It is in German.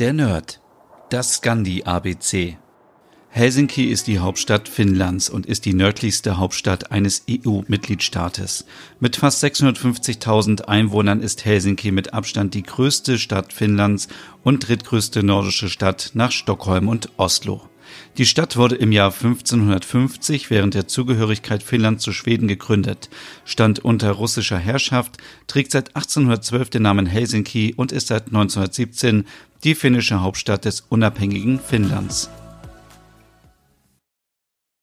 Der Nerd. Das Scandi-ABC. Helsinki ist die Hauptstadt Finnlands und ist die nördlichste Hauptstadt eines EU-Mitgliedstaates. Mit fast 650.000 Einwohnern ist Helsinki mit Abstand die größte Stadt Finnlands und drittgrößte nordische Stadt nach Stockholm und Oslo. Die Stadt wurde im Jahr 1550 während der Zugehörigkeit Finnlands zu Schweden gegründet, stand unter russischer Herrschaft, trägt seit 1812 den Namen Helsinki und ist seit 1917 die finnische Hauptstadt des unabhängigen Finnlands